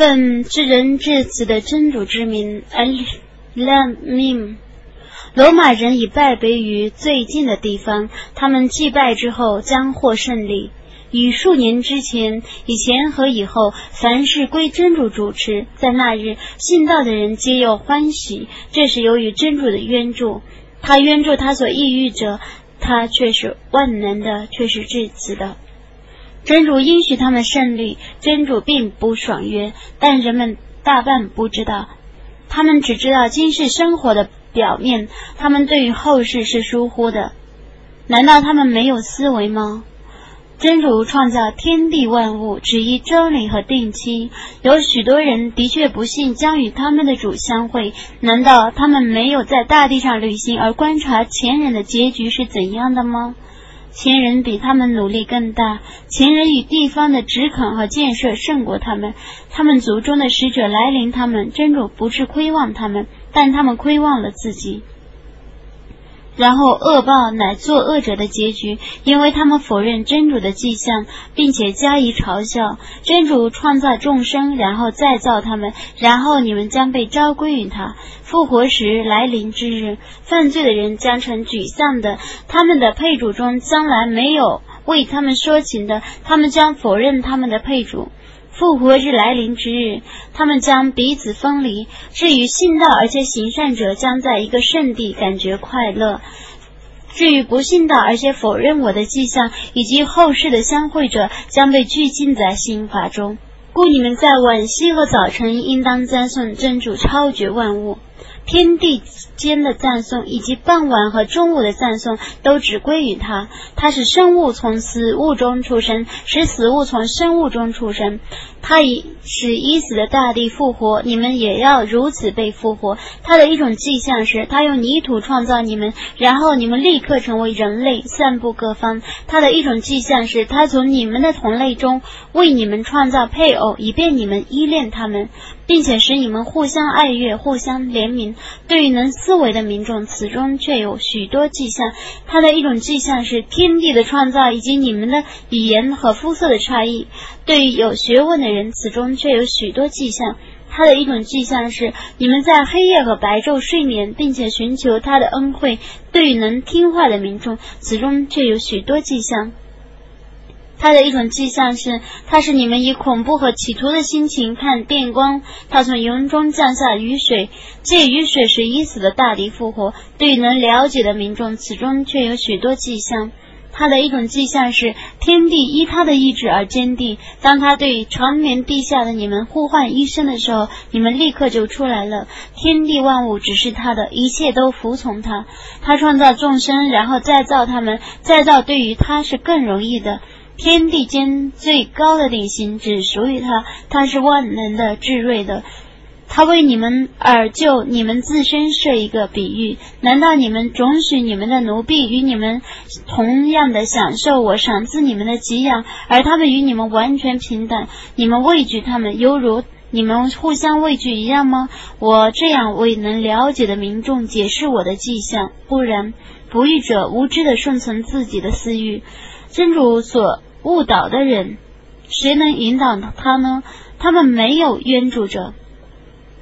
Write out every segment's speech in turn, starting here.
奉至仁至慈的真主之名，安拉命。罗马人已败北于最近的地方，他们祭拜之后将获胜利。以数年之前、以前和以后，凡是归真主主持，在那日信道的人皆有欢喜。这是由于真主的援助，他援助他所抑郁者，他却是万能的，却是至慈的。真主应许他们胜利，真主并不爽约，但人们大半不知道，他们只知道今世生活的表面，他们对于后世是疏忽的。难道他们没有思维吗？真主创造天地万物，只依真理和定期。有许多人的确不信将与他们的主相会，难道他们没有在大地上旅行而观察前人的结局是怎样的吗？前人比他们努力更大，前人与地方的直垦和建设胜过他们。他们族中的使者来临，他们真主不是亏望他们，但他们亏望了自己。然后恶报乃作恶者的结局，因为他们否认真主的迹象，并且加以嘲笑。真主创造众生，然后再造他们，然后你们将被召归于他。复活时来临之日，犯罪的人将成沮丧的，他们的配主中将来没有为他们说情的，他们将否认他们的配主。复活日来临之日，他们将彼此分离。至于信道而且行善者，将在一个圣地感觉快乐；至于不信道而且否认我的迹象以及后世的相会者，将被拘禁在刑法中。故你们在晚夕和早晨，应当赞颂真主超绝万物。天地间的赞颂，以及傍晚和中午的赞颂，都只归于他。他是生物从死物中出生，使死物从生物中出生。他以使已死的大地复活，你们也要如此被复活。他的一种迹象是，他用泥土创造你们，然后你们立刻成为人类，散布各方。他的一种迹象是，他从你们的同类中为你们创造配偶，以便你们依恋他们。并且使你们互相爱悦、互相怜悯。对于能思维的民众，此中却有许多迹象。它的一种迹象是天地的创造以及你们的语言和肤色的差异。对于有学问的人，此中却有许多迹象。他的一种迹象是你们在黑夜和白昼睡眠，并且寻求他的恩惠。对于能听话的民众，此中却有许多迹象。他的一种迹象是，他是你们以恐怖和企图的心情看电光。他从云中降下雨水，借雨水使已死的大地复活。对于能了解的民众，此中却有许多迹象。他的一种迹象是，天地依他的意志而坚定。当他对长眠地下的你们呼唤一声的时候，你们立刻就出来了。天地万物只是他的，一切都服从他。他创造众生，然后再造他们。再造对于他是更容易的。天地间最高的顶心只属于他，他是万能的、智睿的。他为你们而就你们自身设一个比喻：难道你们准许你们的奴婢与你们同样的享受我赏赐你们的给养，而他们与你们完全平等？你们畏惧他们，犹如你们互相畏惧一样吗？我这样为能了解的民众解释我的迹象，不然不义者无知的顺从自己的私欲，真主所。误导的人，谁能引导他呢？他们没有援助者。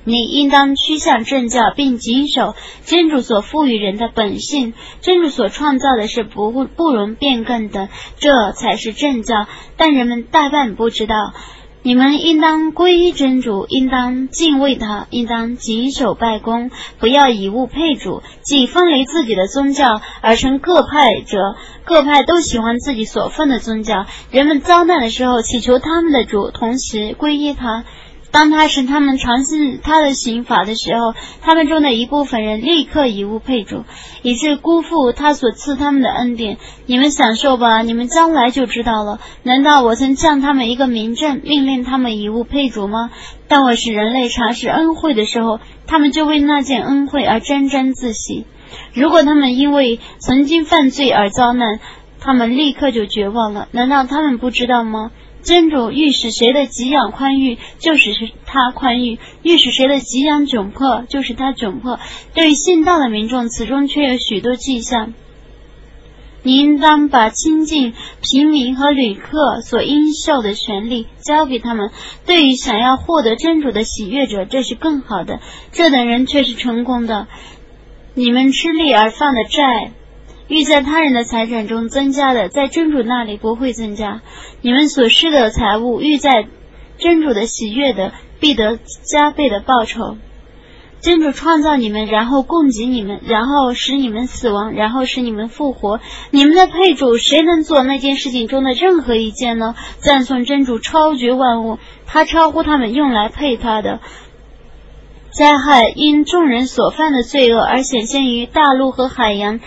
你应当趋向正教，并谨守真主所赋予人的本性。真主所创造的是不不容变更的，这才是正教。但人们大半不知道。你们应当皈依真主，应当敬畏他，应当谨守拜功，不要以物配主，即分离自己的宗教而成各派者。各派都喜欢自己所奉的宗教。人们遭难的时候，祈求他们的主，同时皈依他。当他使他们尝试他的刑法的时候，他们中的一部分人立刻以物配主，以致辜负他所赐他们的恩典。你们享受吧，你们将来就知道了。难道我曾降他们一个名证，命令他们以物配主吗？当我使人类尝试恩惠的时候，他们就为那件恩惠而沾沾自喜。如果他们因为曾经犯罪而遭难，他们立刻就绝望了。难道他们不知道吗？真主欲使谁的给养宽裕，就使他宽裕；欲使谁的给养窘迫，就使他窘迫。对于信道的民众，此中却有许多迹象。你应当把亲近平民和旅客所应受的权利交给他们。对于想要获得真主的喜悦者，这是更好的。这等人却是成功的。你们吃力而放的债，欲在他人的财产中增加的，在真主那里不会增加。你们所施的财物，欲在真主的喜悦的，必得加倍的报酬。真主创造你们，然后供给你们，然后使你们死亡，然后使你们复活。你们的配主，谁能做那件事情中的任何一件呢？赞颂真主超绝万物，他超乎他们用来配他的。灾害因众人所犯的罪恶而显现于大陆和海洋。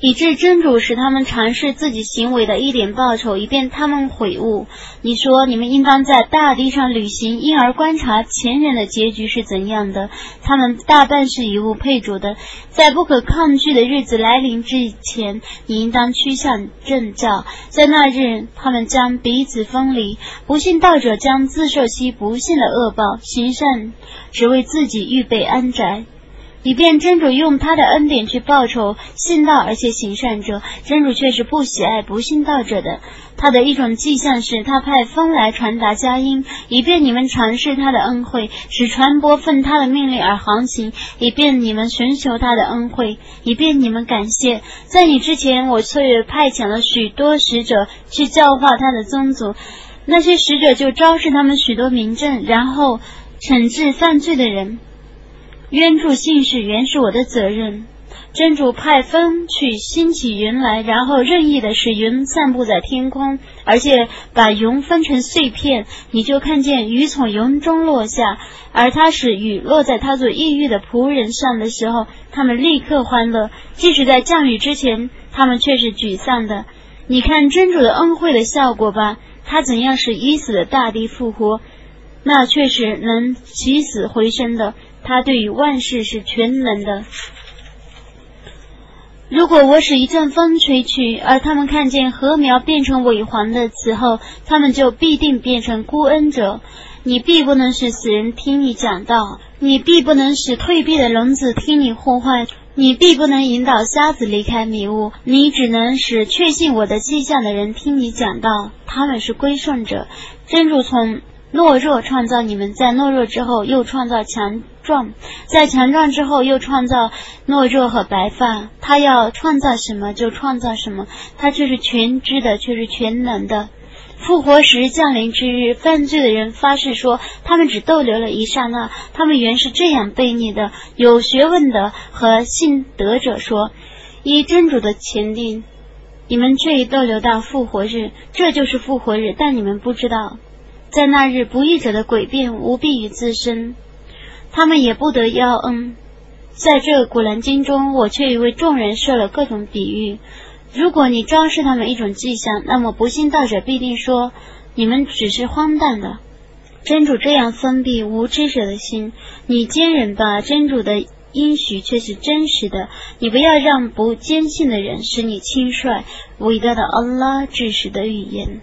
以致真主使他们尝试自己行为的一点报酬，以便他们悔悟。你说，你们应当在大地上旅行，因而观察前人的结局是怎样的。他们大半是以物配主的，在不可抗拒的日子来临之前，你应当趋向正教。在那日，他们将彼此分离，不信道者将自受其不幸的恶报，行善只为自己预备安宅。以便真主用他的恩典去报仇信道而且行善者，真主却是不喜爱不信道者的。他的一种迹象是他派风来传达佳音，以便你们尝试他的恩惠，使传播奉他的命令而航行，以便你们寻求他的恩惠，以便你们感谢。在你之前，我却派遣了许多使者去教化他的宗族，那些使者就昭示他们许多名证，然后惩治犯罪的人。冤助姓氏原是我的责任。真主派风去兴起云来，然后任意的使云散布在天空，而且把云分成碎片，你就看见雨从云中落下。而他使雨落在他所抑郁的仆人上的时候，他们立刻欢乐；即使在降雨之前，他们却是沮丧的。你看真主的恩惠的效果吧，他怎样使已死的大地复活，那却是能起死回生的。他对于万事是全能的。如果我使一阵风吹去，而他们看见禾苗变成萎黄的此后，他们就必定变成孤恩者。你必不能使死人听你讲道，你必不能使退避的聋子听你呼唤，你必不能引导瞎子离开迷雾，你只能使确信我的迹象的人听你讲道。他们是归顺者。真主从懦弱创造你们，在懦弱之后又创造强。壮，在强壮之后又创造懦弱和白发。他要创造什么就创造什么，他却是全知的，却是全能的。复活时降临之日，犯罪的人发誓说，他们只逗留了一刹那，他们原是这样悖逆的。有学问的和信德者说，依真主的前定，你们却已逗留到复活日，这就是复活日。但你们不知道，在那日不义者的诡辩无必于自身。他们也不得要恩，在这古兰经中，我却已为众人设了各种比喻。如果你昭示他们一种迹象，那么不信道者必定说你们只是荒诞的。真主这样封闭无知者的心，你坚忍吧。真主的应许却是真实的，你不要让不坚信的人使你轻率。伟大的安拉至实的语言。